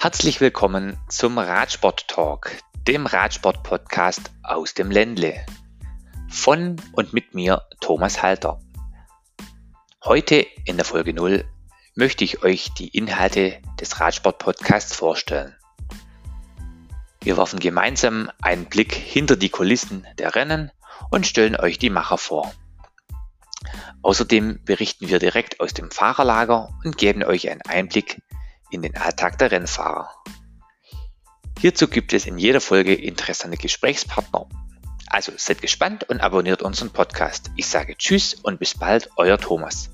Herzlich willkommen zum Radsport Talk, dem Radsport Podcast aus dem Ländle. Von und mit mir Thomas Halter. Heute in der Folge 0 möchte ich euch die Inhalte des Radsport Podcasts vorstellen. Wir werfen gemeinsam einen Blick hinter die Kulissen der Rennen und stellen euch die Macher vor. Außerdem berichten wir direkt aus dem Fahrerlager und geben euch einen Einblick in den Alltag der Rennfahrer. Hierzu gibt es in jeder Folge interessante Gesprächspartner. Also seid gespannt und abonniert unseren Podcast. Ich sage Tschüss und bis bald, euer Thomas.